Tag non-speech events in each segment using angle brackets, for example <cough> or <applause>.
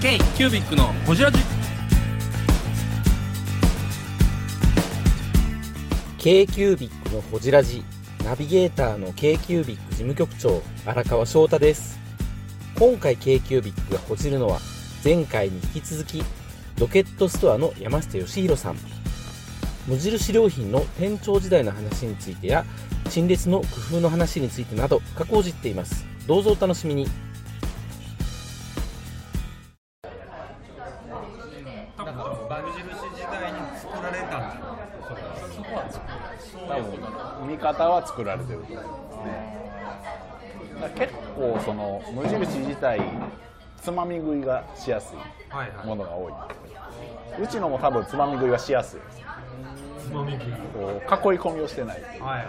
K キュービックのホジラジ。K q u b i c のほじラジ。ナビゲーターの k q u b i c 事務局長荒川翔太です。今回 k q u b i c がほじるのは前回に引き続きロケットストアの山下義弘さん。無印良品の店長時代の話についてや陳列の工夫の話についてなど過去をじっています。どうぞお楽しみに。方は作られてると思いますね結構その無印自体つまみ食いがしやすいはいはい。ものが多いんですけどうちのも多分つまみ食いはしやすい。ですつまみ食い。こう囲い込みをしてない。はいはい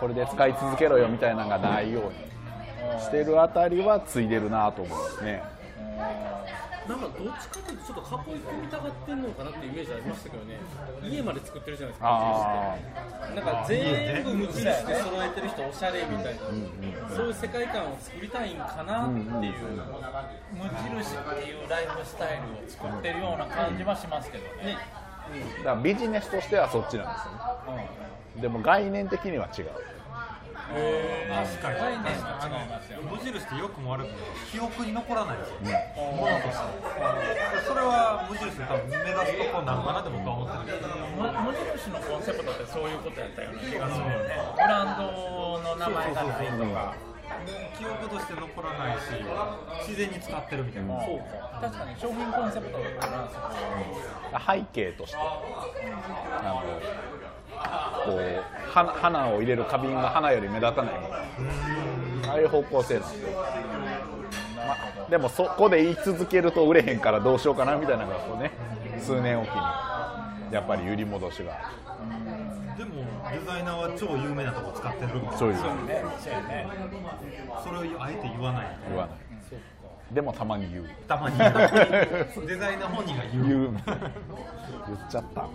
これで使い続けろよみたいなのがないようにしてるあたりはついでるなと思いますねなんかどっちかというとちょっと囲い込みたがってんのかなっていうイメージありましたけどね。家まで作ってるじゃないですかあなんか全部無印で揃えてる人おしゃれみたいな、そういう世界観を作りたいんかなっていう、無印っていうライフスタイルを作ってるような感じはしますけどね。あだからビジネスとしてはそっちなんですよね、でも概念的には違う確かに。概念が違いますよ。無印って良くも悪くも記憶に残らないですよね、ものとしてそれは無印で多分目指すとこなのかなって僕は思ってるけど無印のコンセプトってそういうことやったような気がする。よね。ブランドの名前がないとか。記憶として残らないし自然に使ってるみたいな、そうか。確かに商品コンセプトだか。ら背景として。あのこう花花を入れる花瓶が花より目立たないああいう方向性なんで、ま、でもそこで言い続けると売れへんからどうしようかなみたいなのがこうね数年おきにやっぱり売り戻しが。でもデザイナーは超有名なとこ使ってるみたいなそういうね。そうやね。それをあえて言わない。言わない。でもたまに言う。たまに <laughs> デザイナー本人が言う。言う。言っちゃった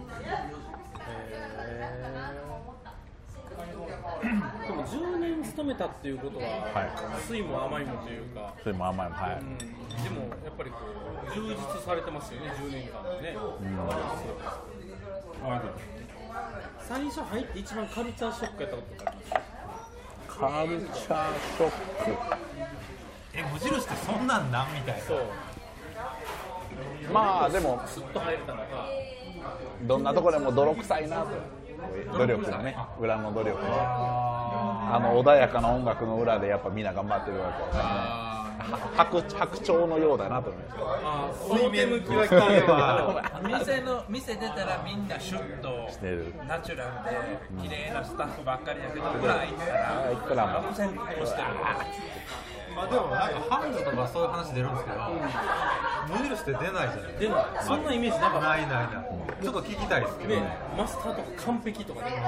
10年勤めたっていうことは、はい。酸いも甘いもというか、それも甘いもはい、うん、でもやっぱりこう充実されてますよね10年間ね、最初入って一番カルチャーショックやったことがあります？カルチャーショッえ無印ってそんなんなんみたいな。そう。クまあでも。スッと入れたのがどんなところでも泥臭いなと努力のね裏の努力であの穏やかな音楽の裏でやっぱみんな頑張ってるわけ。ですねは白白鳥のようだなと思います。あ表向きは光は <laughs> 店の店出たらみんなシュッとしてる。ナチュラルで綺麗なスタッフばっかりだけど裏行ったらいくらも。悪戦苦闘してるまあでもなんかハンズとかそういう話出るんですけど、無印って出ないじゃないでもそんなイメージなかった。ないないない。ちょっと聞きたいですけど、ね。マスターとか完璧とかね。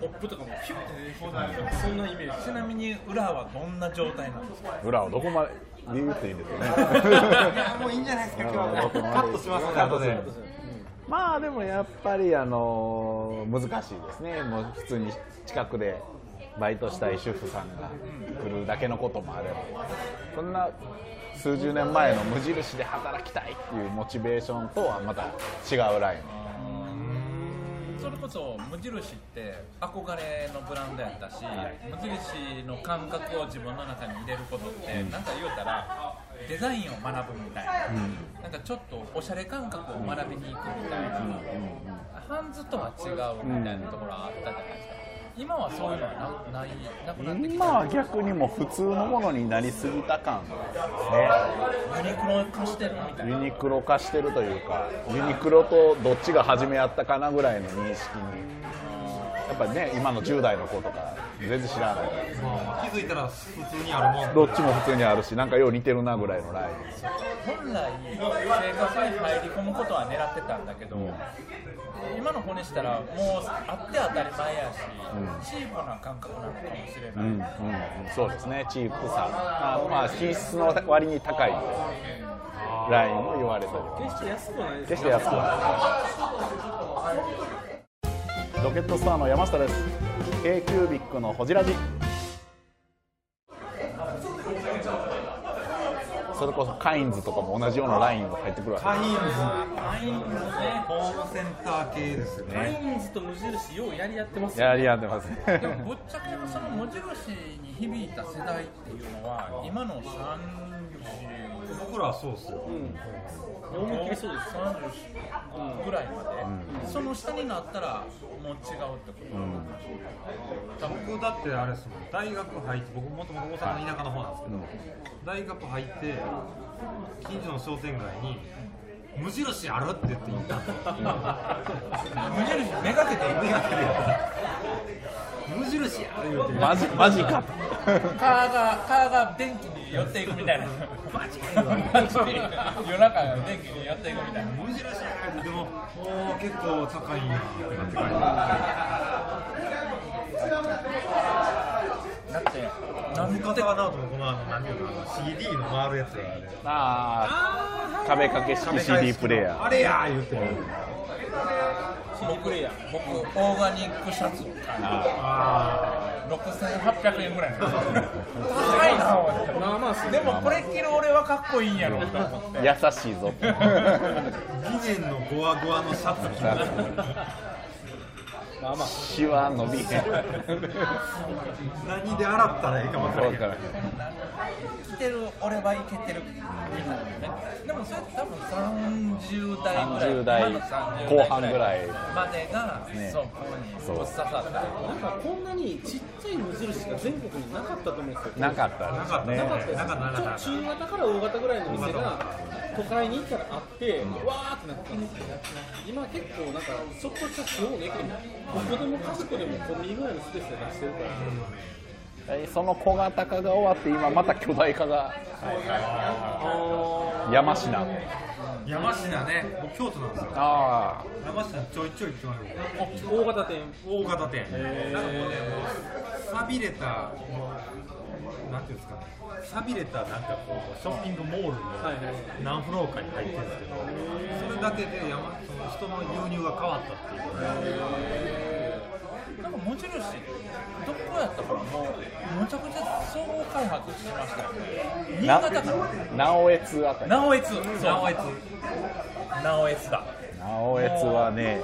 ポップとかもピュッて出てきてそんなイメージ。ちなみに裏はどんな状態なんですか？裏をどこまで言っていいんですよね。もういいんじゃないですか今日は。<laughs> カットしますので後でまあでもやっぱりあの難しいですね。もう普通に近くでバイトしたい主婦さんが来るだけのこともあればそんな数十年前の無印で働きたいっていうモチベーションとはまた違うライン。それこそ無印って憧れのブランドやったし、無印の感覚を自分の中に入れることって、なんか言うたらデザインを学ぶみたいな、なんかちょっとおしゃれ感覚を学びに行くみたいな、ハンズとは違うみたいなところあったじゃないですか今はそういうのはなないなくなってき今たは逆にもう普通のものになりすぎた感ですユニクロ化してるみたいな。ねユニクロ化してるというかユニクロとどっちが初めやったかなぐらいの認識に。やっぱりね今の10代の子とか全然知らない。まあ気づいたら普通にあるもん。どっちも普通にあるしなんかよう似てるなぐらいのライン本来生活に入り込むことは狙ってたんだけど、今の骨したらもうあって当たり前やし、チープな感覚なのかもしれない、うん。うん、そうですねチープさあまあ品質の割に高いラインも言われたり決して安くないです決して安くないロケットスターの山下です k ー b i c のホジラジそれこそカインズとかも同じようなラインが入ってくるわけカインズカインズねホームセンター系ですよカイねンズと無印ようやり合ってますよやり合ってますね。でもぶっちゃけその無印に響いた世代っていうのは今の30僕らはそうっすよ思いっきりそうです30ぐらいまで、その下になったらもう違うってこと、僕だってあれですもん。大学入って僕もともと大阪の田舎の方なんですけど、大学入って近所の商店街に「無印ある?」って言って行ったんですよ無印めがけて目がけて無印や言うて。マジマジか。とカーがカーが電気に寄っていくみたいな。マジマジ夜中が電気に寄っていくみたいな。無印や言うてでももう結構高いんやってなって帰ってだってなん深澤直人もこのあの何ていうのあの CD の回るやつやあれああ壁掛け式 CD プレイヤーあれや言うてる CD プレイヤー僕オーガニックシャツを買いあ6800円ぐらいの高いなまあまあすでもこれ着る俺はかっこいいんやろと思って優しいぞってあギネンのゴワゴワのシャツ着てまあまあ。シワ伸びへん。何で洗ったらいいか分からへん分からん着てる俺はいけてる。みたいなねでもそれ多分30代ぐらい。30代まだ30後半ぐらい。までが、ねそうここにぶっ刺さったなんかこんなにちっちゃい無印が全国になかったと思うんですよ。なかったなかったなかったです。中型から大型ぐらいの店が都会に行ったらあって、わーってなってたんです。よ今結構なんかちょっとした地方の駅でもどこでもかしこでもコンビニぐらいのスペースで出してるから、その小型化が終わって今また巨大化が。あ山科。山科ね。僕京都なんですよ。あ山科ちょいちょい行きます大型店。大型店。なんかもうねもう錆びれたなんていうんですかね錆びれたなんかこうショッピングモールのはいはい。何フローかに入ってるんですけどそれだけで山その人の流入が変わったっていうなんか無印どこやったかなもうむちゃくちゃ総合開発しましたよ新な潟かな。直江津あたり。直江津直江津直江津だ。直江津はね。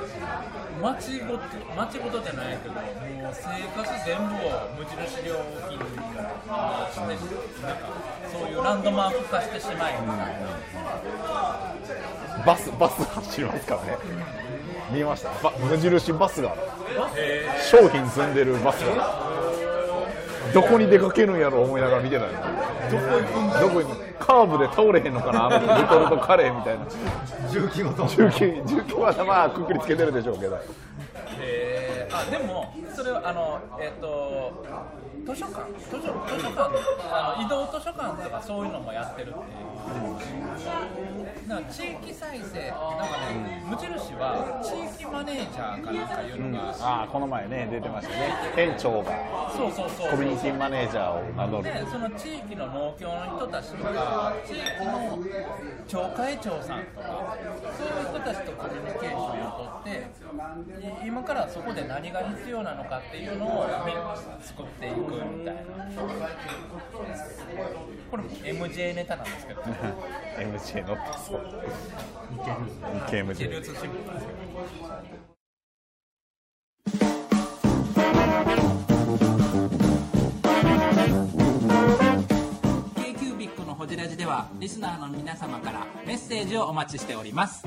町ごと町ごとじゃないけどもう生活全部を無印良品にしてなんかそういうランドマーク化してしまい、バスバス走りますからね見えました？ば無印バスが商品積んでるバスが。どこに出かけるんやろ思いながら見てたんどこ行くどこ行くカーブで倒れへんのかな？あのレトルトカレーみたいな。重機ごと。重機重機はまあくくりつけてるでしょうけど。えー。あでもそれはあのえっ、と図書館図書図書館あの移動図書館とかそういうのもやってるっていうだか地域再生なんかね無印は地域マネージャーかなんかいうのが、ああこの前ね出てましたね店長がそうそうそうコミュニティマネージャーを名乗るでその地域の農協の人たちとか地域の町会長さんとかそういう人たちとコミュニケーションをとって今からそこで何が必要なのかっていうのを作っていくみたいなこれも MJ ネタなんですけど MJ 乗ってそう日経流 MJ 通新聞なんですけどホジラジではリスナーの皆様からメッセージをお待ちしております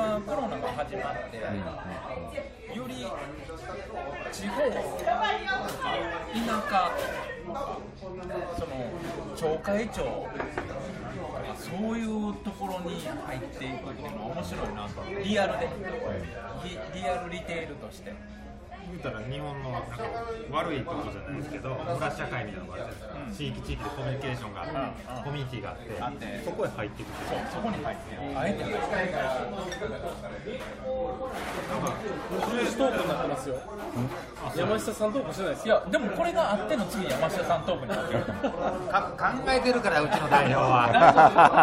今コロナが始まってより地方田舎その町会長そういうところに入っていくっていうのは面白いなと。リアルで。リリアルリテールとして。言うたら日本のなんか悪いことじゃないですけど村社会みたいなのがあるじゃないですか、地域地域でコミュニケーションがあって、うんコミュニティがあってそこへ入っていくっていうそこに入ってる。あえて入って無印トークになってますよ山下さんトークしてないです。いやでもこれがあっての次山下さんトークになってる。か考えてるからうちの代表は。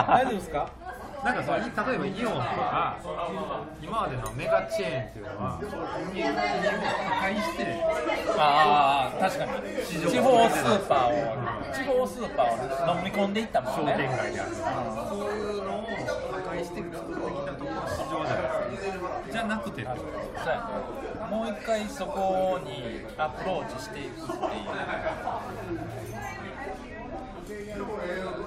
大丈夫ですか？なんかその例えばイオンとか今までのメガチェーンっていうのは人間を破壊してああ確かに。地方スーパーを地方スーパーを飲み込んでいったもん商ね店街である。とかそういうのを破壊して作ってきたところが市場じゃないですか。じゃなくてってこと。ですそうもう一回そこにアプローチしていくっていう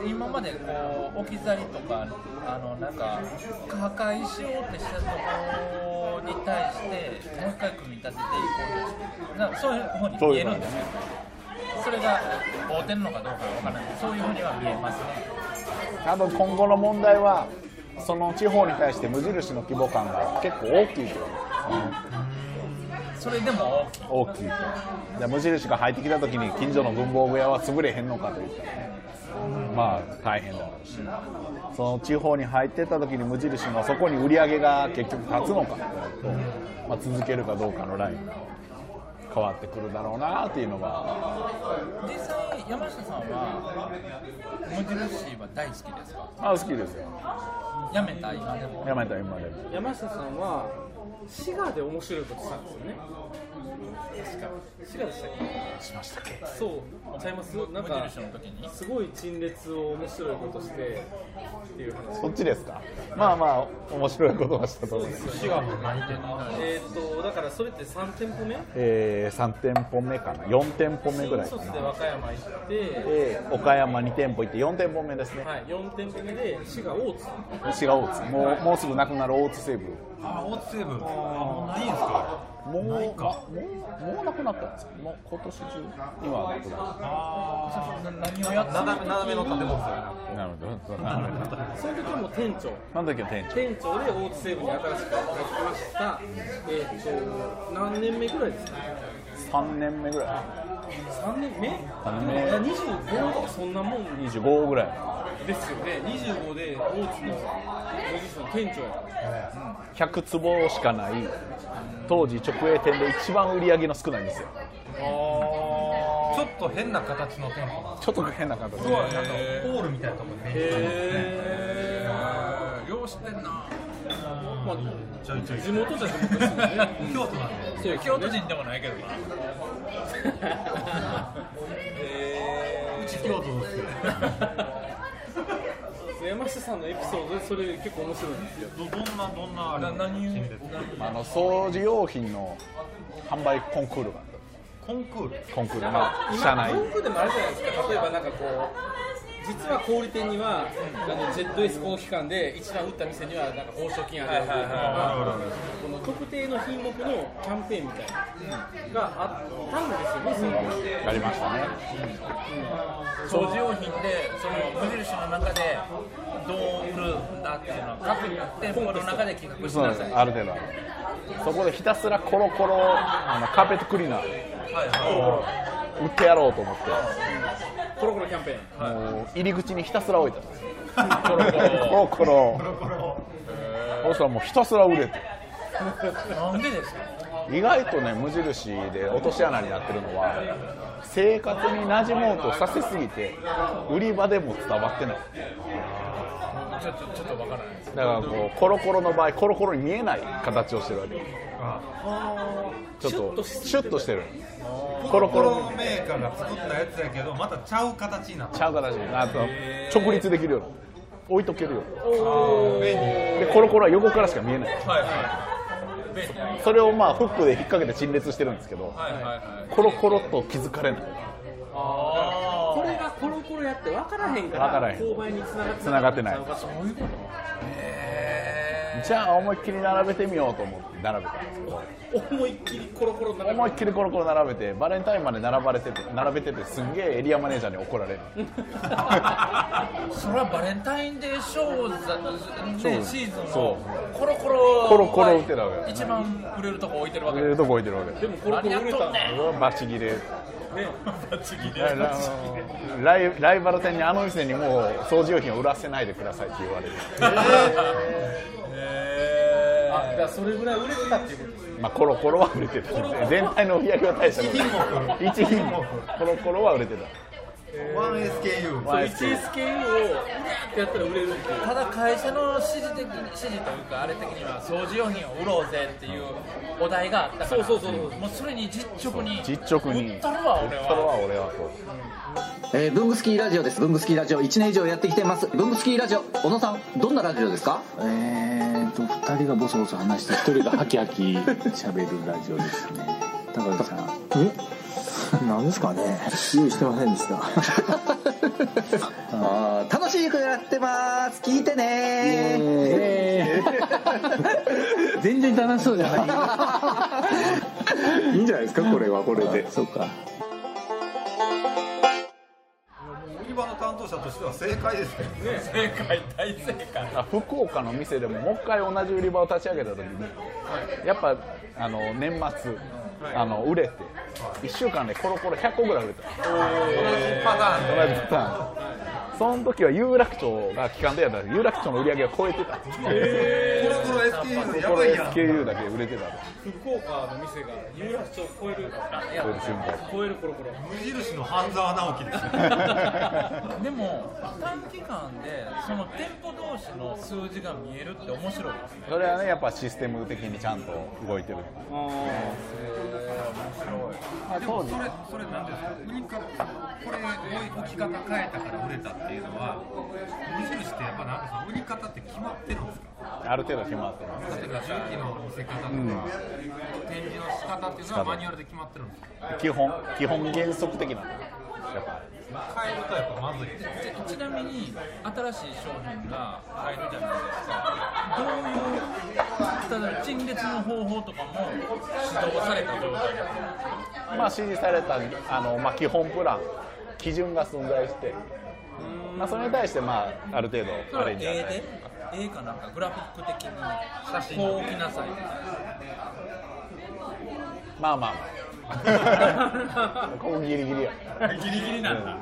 今までこう置き去りとかあのなんか破壊しようってしたところに対してもう一回組み立てていこうと。なんかそういうふうに見えるんですよ。それが合うてるのかどうかは分からない。そういうふうには見えますね。多分今後の問題はその地方に対して無印の規模感が結構大きいとそれでも大きい。大きいとで無印が入ってきた時に近所の文房具屋は潰れへんのかといったらね。まあ大変だろうし。その地方に入ってった時に無印のそこに売り上げが結局立つのか。ってなると、まあ、続けるかどうかのラインが変わってくるだろうなっていうのが。実際山下さんは無印は大好きですか？あ好きですよ。やめた今でも。やめた今でも。山下さんは滋賀で面白いことしたんですよね。確か？滋賀でしたっけ？しましたっけそうちゃいます。なん無か印の時に？すごい陳列を面白いことしてっていう話。そっちですか？まあまあ面白いことはしたと思います。滋賀の何店えー、とだからそれって3店舗目？えー、3店舗目かな。4店舗目ぐらいか新卒でな和歌山行って、で岡山2店舗行って4店舗目ですね。はい、4店舗目で滋賀大津。滋賀大津。もうもうすぐなくなる大津西部。あ大津西部。あもうないんですか？もうないか。まもうもうなくなったんですか。もう今年中にはなくなった何をやって斜め斜めの建物ですよねなるほどなるほどその時も店長その時の店長店長で大津西部に新しく入ってきましたえっ、と何年目。ぐらいですか3年目。ぐらい3年目。三年目。いや25とかそんなもん25ぐらいですよね25で大津の無印の店長やから100坪しかない当時直営店で一番売り上げの少ない店。ちょっと変な形の店舗ちょっと変な形でなんかホールみたいなところにメニュー。へよう知ってんな。ーまあちょいちょい。地元じゃ地元ですよね。京都なんで。そうです京都人でもないけどな。<laughs> うち京都ですよ <laughs> <laughs> 山下さんのエピソードでそれ結構面白いんですよ。どどんなどんなあれな何を陳列あの掃除用品の販売コンクールがあっコンクール？たコンクールまあ社内。今文句でもあるじゃないですか。例えばなんかこう実は小売店には、あの ZS 公期間で一番売った店にはなんか報奨金ある。とか、この特定の品目のキャンペーンみたいなのがあったんですよね、そのやりましたね。掃除用品でその無印の中でどう売るん。だっていうのを各店舗の中で企画しそうなさいです。ある程度。あるそこでひたすらコロコロあのカーペットクリーナー売ってやろうと思ってコロコロキャンペーン、もう入り口にひたすら置いたんですよコロ。コロ。そしたらもうひたすら売れてなんでですか意外とね無印で落とし穴になってるのは生活に馴染もうとさせすぎて売り場でも伝わってないちょっとちょっとわからないですだからこうコロ。コロ。の場合コロ。コロ。に見えない形をしてるわけちょっとシュッとしてる。コロコロメーカーが作ったやつやけどまたちゃう形になってちゃう形あと直立できるような。置いとけるよでコロコロは横からしか見えない。はいはいそれをまあフックで引っ掛けて陳列してるんですけどはいはいはい。コロコロと気づかれない。あこれがコロコロやって分からへんから、分からへん。購買につながって繋がってない。そういうことへじゃあ思いっきり並べてみようと思って並べたんですけど。思いっきりコロコロ並べ思いっきりコロコロ並べて。バレンタインまで並ばれてて並べててすんげえエリアマネージャーに怒られる。<laughs> それはバレンタインデーショーザ、ね、シーズンそのコロコロコロコロ売ってたわけ。一番売れるとこ置いてるわけ売れるとこ置いてるわけ。でもコロコロ売れたんだうわバチ切れねラライライバル店にあの店にもう掃除用品を売らせないでくださいって言われる、あ <laughs> じゃあそれぐらい売れてたっていうことですね。まあ、コロコロは売れてた。全体の売り上げは大したことない。1品目。コロコロは売れてた 1SKU まあ 1SKU をうわー。ってやったら売れるっていう。ただ会社の指示的に指示というかあれ的には掃除用品を売ろうぜっていうお題があったから。そうそうそうもうそれに実直に実直に。売ったるわ俺それはは俺は。とえー、ブングスキーラジオです。ブングスキーラジオ。1年以上やってきてます。ブングスキーラジオ、小野さん、どんなラジオですか？えーと2人がボソボソ話して1人がハキハキ喋るラジオですね。高橋さん。え？何ですかね。用意してませんでした。<laughs> あー楽しくやってます。聞いてね。<laughs> 全然楽しそうじゃない。いいんじゃないですかこれはこれで。そうか。売り場の担当者としては正解ですけどね。正解大正解。あ福岡の店でももう一回同じ売り場を立ち上げた時に。やっぱあの年末あの売れて1週間でコロコロ100個ぐらい売れた。同じパターンで。同じパターンその時は有楽町が期間でやったら有楽町の売り上げを超えてた。コロコロ SKU でやこればいやん SKU だけ売れてた福岡の店が有楽町を超える超える瞬間超えるコロコロ無印の半沢直樹ですねでも短期間でその店舗同士の数字が見えるって面白いですねそれはねやっぱシステム的にちゃんと動いてるでもそれそれなんですかこれ置き方変えたから売れたっていうのは無印ってやっぱなんか売り方って決まってるんですか？ある程度決まってます例えば新規の見せ方とか、展示の仕方っていうのはマニュアルで決まってるんですか？基本基本原則的なのやっぱ変えるとやっぱまずいでちなみに新しい商品が入るじゃないですか。どういう例えば陳列の方法とかも指導された状態でまあ指示されたあの、まあ、基本プラン基準が存在して、まあ、それに対して、まあ、ある程度アレンジは A ない。で A かなんかグラフィック的にこう置きなさいまあまあまあ。<laughs> ここギリギリや。ギリギリなんだ。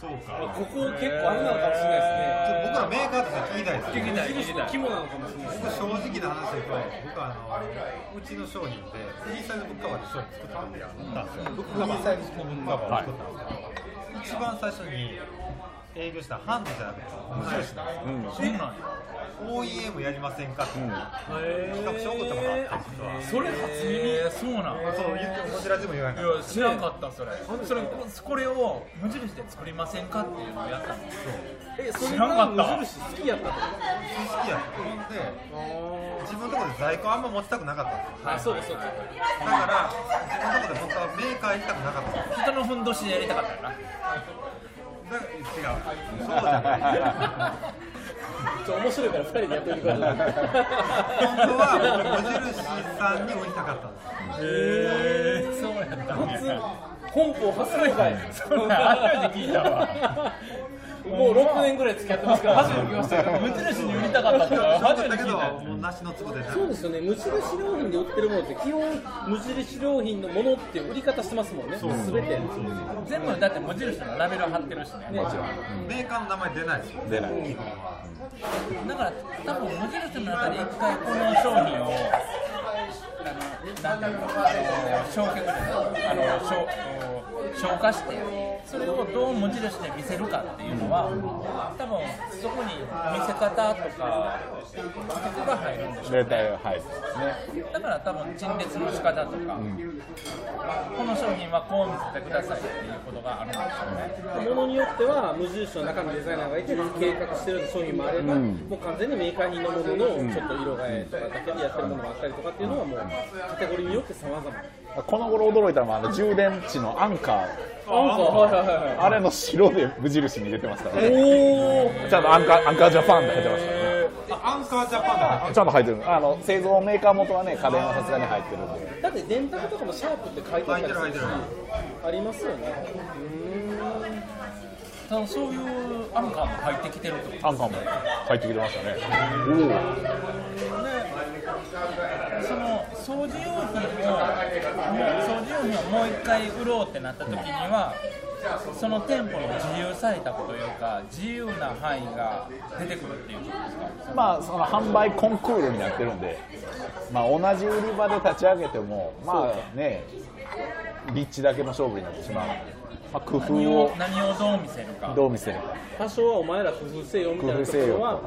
そうか。ここ結構あれなのかもしれないですね。僕らメーカーとして聞きたいです聞きたい聞きたい肝なのかもしれない僕正直な話で言うと僕はあのうちの商品でフリーサイズブックカバーで商品作ったんでブックカバーフリーサイズブックカバーを作ったんですよ、一番最初に営業したハンズじゃなくて無印なん。ですよ、そうなん。や OEM やりません。かって、企画書送ったことあったそれ初耳そうなん。そう言ってもこちらでも言わないや知らん。かったそれそれこれを無印で作りません。かっていうのをやったん。ですよえそれ知らん。かった無印好きやったと好きやったで自分のところで在庫あん。ま持ちたくなかったん。ですよあそうですそうですだから自分のところで本当はメーカー行きたくなかった人のふん。どしでやりたかったよな違うそうじゃない。ちょ面白いから二人でやってみてください本当は。無印さんに売りたかったんですへえそうやった初本邦初公開そんなん初めて聞いたわもう6年ぐらい付き合ってますから。初めて聞きましたけど無印に売りたかったって初めだけどて聞いた。よもう梨の粒でそうですよね無印良品で売ってるものって基本無印良品のものって売り方してますもんねすべて全部だって無印のラベル貼ってるしねもちろんメーカーの名前出ないですよ出ないだから多分無印の中で一回この商品をあのなんだろうあの焼却あの消消化してそれをどう無印で見せるかっていうのは多分そこに見せ方とか付けが入るんでしょうデータが入るねだから多分陳列の仕方とか、この商品はこう見せてくださいっていうことがあるんでしょうねものによっては無印の中のデザイナーがいて計画してる商品もあれば、もう完全にメーカー品のもののちょっと色替えとかだけでやってるものがあったりとかっていうのはもうカテゴリーによって様々この頃驚いたのはあの充電池のアンカー。アンカーはいはいはいはい。あれの白で無印に入れてますからね。おおちゃんとアンカーアンカージャパンって入ってますからねあアンカージャパンだ。ちゃんと入ってる。あの製造メーカー元はね家電はさすがに入ってるんで。だって電卓とかもシャープって書いてある。ありますよねただそういうアンカーも入ってきてるってことアンカーも入ってきてましたね。その掃除用品をもう掃除用品をもう一回売ろうってなった時にはその店舗の自由採択というか自由な範囲が出てくるっていうことですか？まあその販売コンクールになってるんでまあ同じ売り場で立ち上げてもまあね立地だけの勝負になってしまう。ので、まあ、工夫何をを何をどう見せるか。どう見せるか。多少はお前ら工夫せよみたいなところは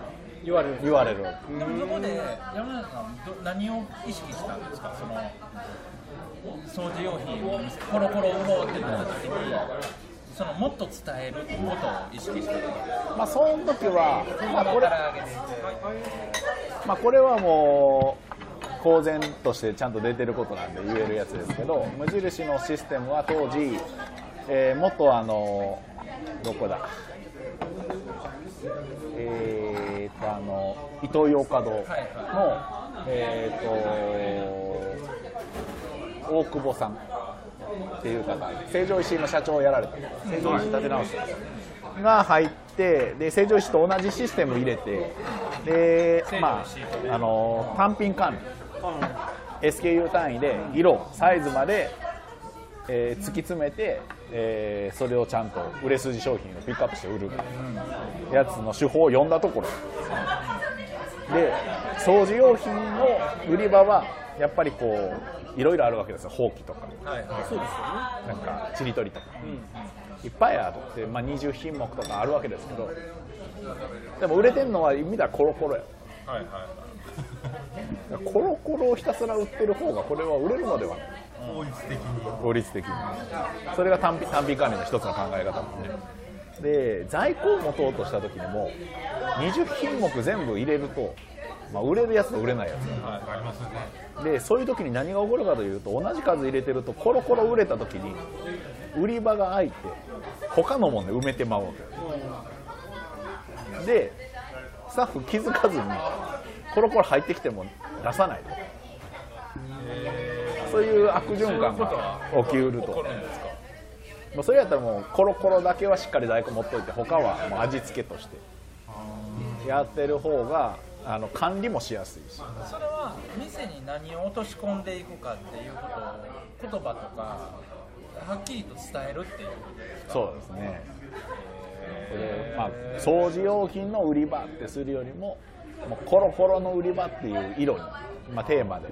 言われる。言われる。でもそこで山中さんど何を意識したんですか？その掃除用品をコロコロ売ろうってなった時にそのもっと伝えることを意識したんですか。まあその時は、まあ、これまあ、これはもう公然としてちゃんと出てることなんで言えるやつですけど無印のシステムは当時、えー、元あのどこだ？えー、とあのイトーヨーカドーの、えー、と大久保さんっていう方。成城石井の社長をやられた。成城石井立て直した。が入ってで成城石井と同じシステム入れてで、まあ、あの単品管理。SKU 単位で色サイズまで、えー突き詰めて、えーそれをちゃんと売れ筋商品をピックアップして売るやつの手法を読んだところ。で掃除用品の売り場はやっぱりこういろいろあるわけですよ。ほうきとか。はいはいそうですよねなんかちりとりとか、いっぱいあるって、まあ、20品目とかあるわけですけど。でも売れてるのは見たらコロコロや。はいはい。コロコロをひたすら売ってる方がこれは売れるのではない効率的に。効率的に。それが単品単品管理の一つの考え方なんで。で在庫を持とうとした時にも20品目全部入れると、まあ、売れるやつと売れないやつ。ありますよね。でそういう時に何が起こるかというと同じ数入れてるとコロコロ売れた時に売り場が空いて他のもんで埋めてまうわけ。でスタッフ気づかずにコロコロ入ってきても出さないとそういう悪循環が起きうると。まあそれやったらもうコロコロだけはしっかり在庫持っといて他はもう味付けとして。やってる方があの管理もしやすいし。それは店に何を落とし込んでいくかっていうことを言葉とかはっきりと伝えるっていうそうですね。それまあ、掃除用品の売り場ってするよりももうコロコロの売り場っていう色に、まあ、テーマで。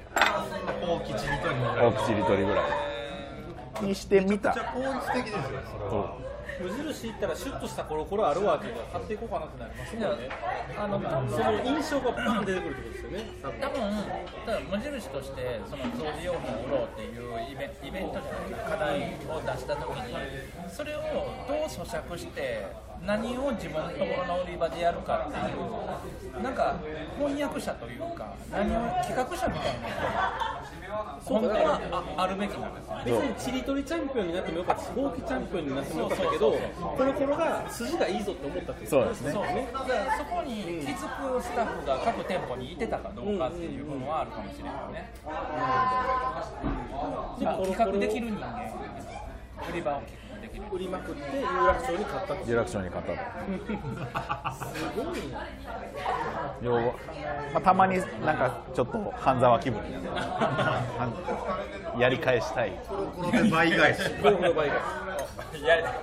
大きちりとり。の大きちりとりぐらい。にしてみた。めちゃ効率的ですよねそれは無印行ったらシュッとしたコロコロあるわっていうのは買っていこうかなってなりますもんね。あのその印象がバン出てくるってことですよね多分。多分無印としてその掃除用品を売ろうっていうイベイベントじゃない課題を出した時にそれをどう咀嚼して何を自分のところの売り場でやるかっていうなんか翻訳者というか何を企画者みたいな本当はああるべきなんです別にチリトリチャンピオンになってもよかったしほうきチャンピオンになってもよかったけどコロコロが筋がいいぞって思ったってことですね。そうだからそこに気づくスタッフが各店舗にいてたかどう。かっていう。のはあるかもしれないね、まあ企画できる人間売り場を企画できる売りまくって有楽町に買ったと。有楽町に買ったと。すごいな。要は、まあ、たまになんかちょっと半沢気分やり返したい。これで倍返し。ゴルフの場合がやりたい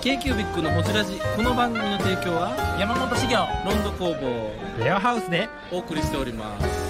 k q b i c のホジラジ。この番組の提供は山本修行ロンド工房。レアハウスで。お送りしております